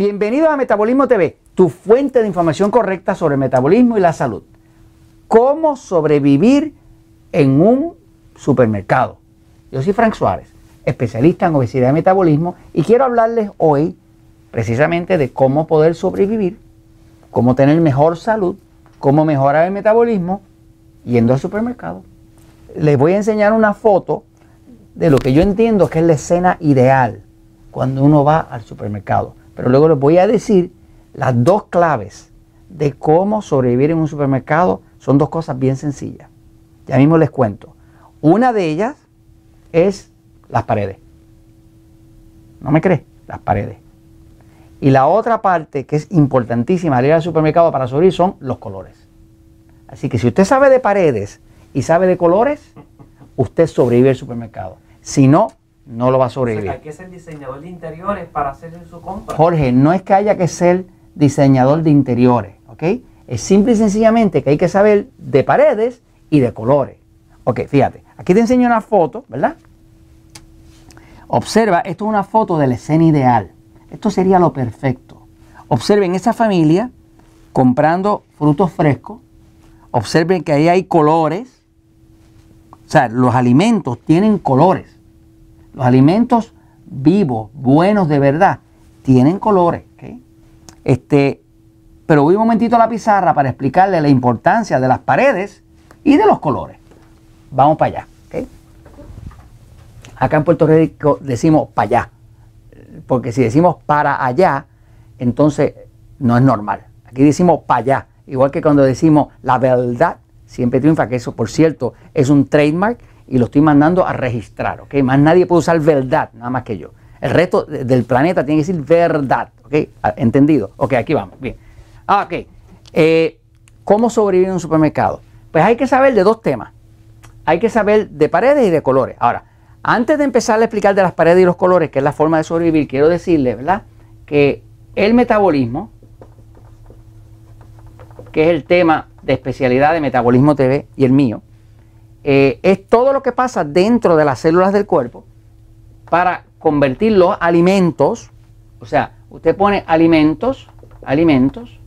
Bienvenido a Metabolismo TV, tu fuente de información correcta sobre el metabolismo y la salud. ¿Cómo sobrevivir en un supermercado? Yo soy Frank Suárez, especialista en obesidad y metabolismo, y quiero hablarles hoy precisamente de cómo poder sobrevivir, cómo tener mejor salud, cómo mejorar el metabolismo yendo al supermercado. Les voy a enseñar una foto de lo que yo entiendo que es la escena ideal cuando uno va al supermercado. Pero luego les voy a decir las dos claves de cómo sobrevivir en un supermercado. Son dos cosas bien sencillas. Ya mismo les cuento. Una de ellas es las paredes. ¿No me crees? Las paredes. Y la otra parte que es importantísima al ir al supermercado para sobrevivir son los colores. Así que si usted sabe de paredes y sabe de colores, usted sobrevive al supermercado. Si no, no lo va a sobrevivir. hay que ser diseñador de interiores para hacer su compra. Jorge, no es que haya que ser diseñador de interiores, ¿ok? Es simple y sencillamente que hay que saber de paredes y de colores. Ok, fíjate, aquí te enseño una foto, ¿verdad? Observa, esto es una foto de la escena ideal. Esto sería lo perfecto. Observen esa familia comprando frutos frescos. Observen que ahí hay colores. O sea, los alimentos tienen colores. Los alimentos vivos, buenos de verdad, tienen colores. Este, pero voy un momentito a la pizarra para explicarle la importancia de las paredes y de los colores. Vamos para allá. Acá en Puerto Rico decimos para allá. Porque si decimos para allá, entonces no es normal. Aquí decimos para allá. Igual que cuando decimos la verdad, siempre triunfa, que eso, por cierto, es un trademark y lo estoy mandando a registrar, ¿ok? Más nadie puede usar verdad, nada más que yo. El resto del planeta tiene que decir verdad, ¿ok? Ah, ¿Entendido? Ok, aquí vamos, bien. Ah, ok. Eh, ¿Cómo sobrevivir en un supermercado? Pues hay que saber de dos temas. Hay que saber de paredes y de colores. Ahora, antes de empezar a explicar de las paredes y los colores, que es la forma de sobrevivir, quiero decirle, ¿verdad? Que el metabolismo, que es el tema de especialidad de Metabolismo TV y el mío, eh, es todo lo que pasa dentro de las células del cuerpo para convertir los alimentos, o sea, usted pone alimentos, alimentos,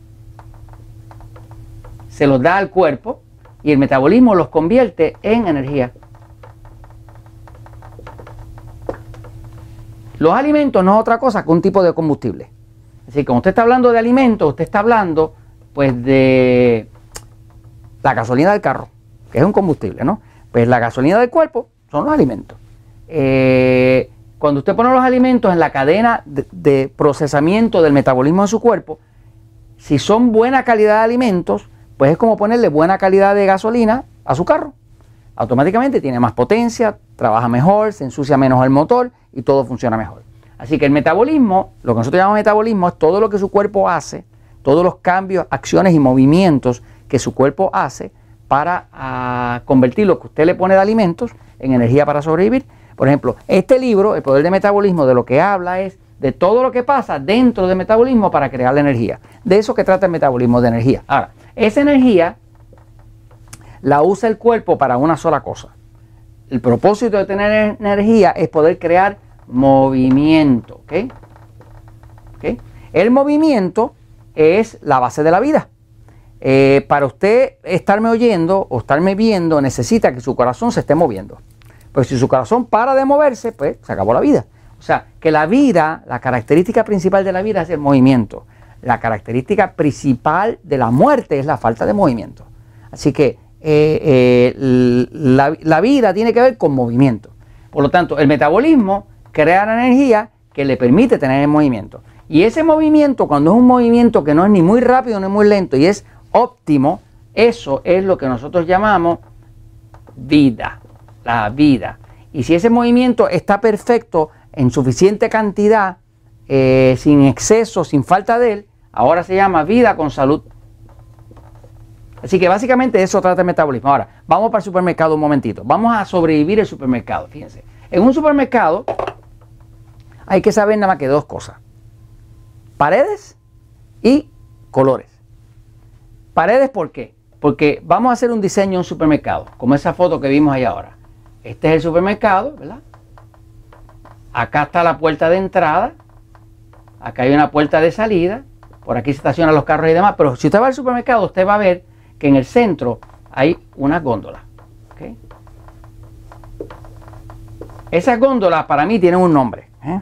se los da al cuerpo y el metabolismo los convierte en energía. Los alimentos no es otra cosa que un tipo de combustible. Es decir, cuando usted está hablando de alimentos, usted está hablando pues de la gasolina del carro es un combustible, ¿no? Pues la gasolina del cuerpo son los alimentos. Eh, cuando usted pone los alimentos en la cadena de, procesamiento del metabolismo de su cuerpo, si son buena calidad de alimentos, pues es como ponerle buena calidad de gasolina a su carro. Automáticamente tiene más potencia, trabaja mejor, se ensucia menos el motor y todo funciona mejor. Así que el metabolismo, lo que nosotros llamamos metabolismo, es todo lo que su cuerpo hace, todos los cambios, acciones y movimientos que su cuerpo hace para ah, convertir lo que usted le pone de alimentos en energía para sobrevivir. Por ejemplo, este libro, El Poder de Metabolismo, de lo que habla es de todo lo que pasa dentro del metabolismo para crear la energía. De eso que trata el metabolismo de energía. Ahora, esa energía la usa el cuerpo para una sola cosa. El propósito de tener energía es poder crear movimiento. El movimiento es la base de la vida. Eh, para usted estarme oyendo o estarme viendo, necesita que su corazón se esté moviendo. Pues si su corazón para de moverse, pues se acabó la vida. O sea, que la vida, la característica principal de la vida es el movimiento. La característica principal de la muerte es la falta de movimiento. Así que eh, eh, la, la vida tiene que ver con movimiento. Por lo tanto, el metabolismo crea la energía que le permite tener el movimiento. Y ese movimiento, cuando es un movimiento que no es ni muy rápido ni muy lento y es óptimo, eso es lo que nosotros llamamos vida, la vida. Y si ese movimiento está perfecto en suficiente cantidad, eh, sin exceso, sin falta de él, ahora se llama vida con salud. Así que básicamente eso trata el metabolismo. Ahora, vamos para el supermercado un momentito. Vamos a sobrevivir el supermercado. Fíjense, en un supermercado hay que saber nada más que dos cosas. Paredes y colores. Paredes, ¿por qué? Porque vamos a hacer un diseño en un supermercado, como esa foto que vimos ahí ahora. Este es el supermercado, ¿verdad? Acá está la puerta de entrada. acá hay una puerta de salida, por aquí se estacionan los carros y demás, pero si usted va al supermercado, usted va a ver que en el centro hay una góndola. ¿ok? Esas góndolas para mí tienen un nombre. ¿eh?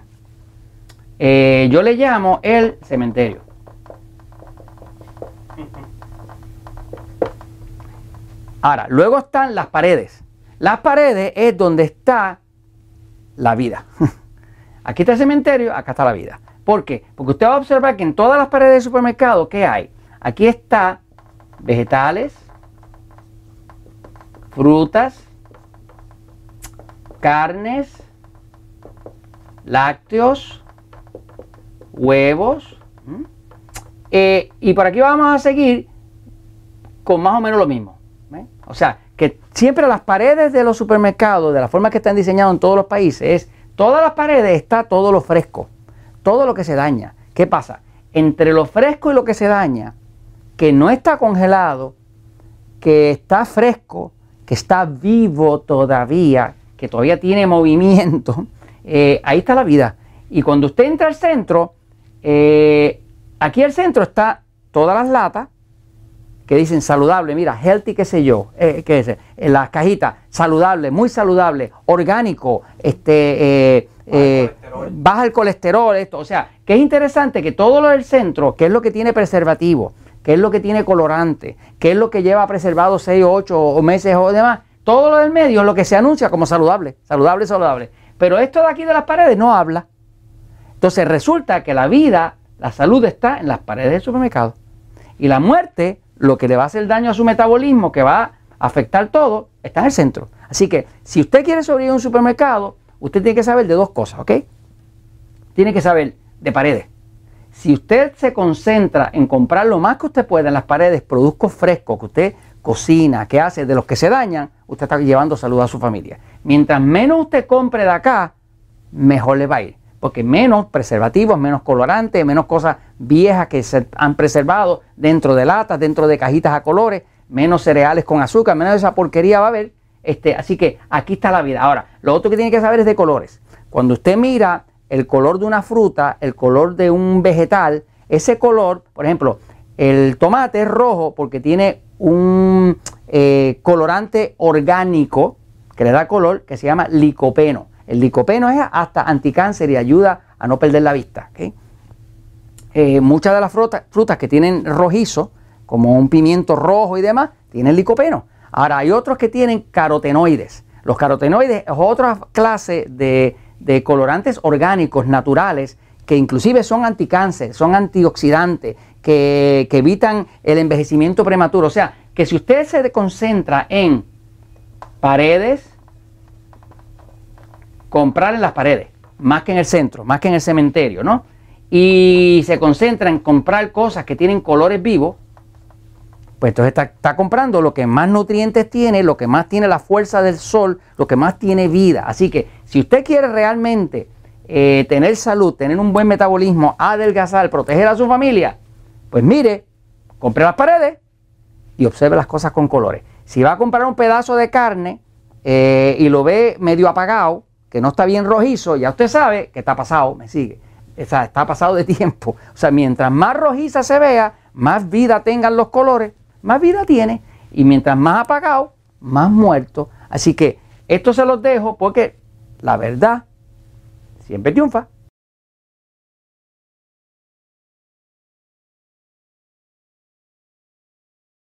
Eh, yo le llamo el cementerio. Ahora, luego están las paredes. Las paredes es donde está la vida. Aquí está el cementerio, acá está la vida. ¿Por qué? Porque usted va a observar que en todas las paredes del supermercado, ¿qué hay? Aquí está vegetales, frutas, carnes, lácteos, huevos. Eh, y por aquí vamos a seguir con más o menos lo mismo. O sea, que siempre las paredes de los supermercados, de la forma que están diseñados en todos los países, es todas las paredes está todo lo fresco, todo lo que se daña. ¿Qué pasa? Entre lo fresco y lo que se daña, que no está congelado, que está fresco, que está vivo todavía, que todavía tiene movimiento, eh, ahí está la vida. Y cuando usted entra al centro, eh, aquí al centro está todas las latas, que dicen saludable, mira, healthy, qué sé yo, eh, qué es, en las cajitas, saludable, muy saludable, orgánico, este, eh, baja, el colesterol, esto, o sea, que es interesante que todo lo del centro, que es lo que tiene preservativo, que es lo que tiene colorante, que es lo que lleva preservado 6 o 8 meses o demás, todo lo del medio es lo que se anuncia como saludable, saludable, saludable. Pero esto de aquí de las paredes no habla. Entonces resulta que la vida, la salud está en las paredes del supermercado. Y la muerte lo que le va a hacer daño a su metabolismo, que va a afectar todo, está en el centro. Así que si usted quiere sobrevivir en un supermercado, usted tiene que saber de dos cosas, ¿ok? Tiene que saber de paredes. Si usted se concentra en comprar lo más que usted pueda en las paredes, productos frescos que usted cocina, que hace, de los que se dañan, usted está llevando salud a su familia. Mientras menos usted compre de acá, mejor le va a ir porque menos preservativos, menos colorantes, menos cosas viejas que se han preservado dentro de latas, dentro de cajitas a colores, menos cereales con azúcar, menos esa porquería va a haber. Este, así que aquí está la vida. Ahora, lo otro que tiene que saber es de colores. Cuando usted mira el color de una fruta, el color de un vegetal, ese color, por ejemplo, el tomate es rojo porque tiene un eh, colorante orgánico que le da color que se llama licopeno. El licopeno es hasta anticáncer y ayuda a no perder la vista. Eh, muchas de las frutas, que tienen rojizo, como un pimiento rojo y demás, tienen licopeno. Ahora hay otros que tienen carotenoides. Los carotenoides es otra clase de, colorantes orgánicos naturales que inclusive son anticáncer, son antioxidantes, que, que, evitan el envejecimiento prematuro. O sea, que si usted se concentra en paredes, comprar en las paredes, más que en el centro, más que en el cementerio, ¿no? Y se concentra en comprar cosas que tienen colores vivos, pues entonces está, comprando lo que más nutrientes tiene, lo que más tiene la fuerza del sol, lo que más tiene vida. Así que si usted quiere realmente eh, tener salud, tener un buen metabolismo, adelgazar, proteger a su familia, pues mire, compre las paredes y observe las cosas con colores. Si va a comprar un pedazo de carne eh, y lo ve medio apagado, que no está bien rojizo, ya usted sabe que está pasado, me sigue. Está pasado de tiempo. O sea, mientras más rojiza se vea, más vida tengan los colores, más vida tiene. Y mientras más apagado, más muerto. Así que esto se los dejo porque la verdad siempre triunfa.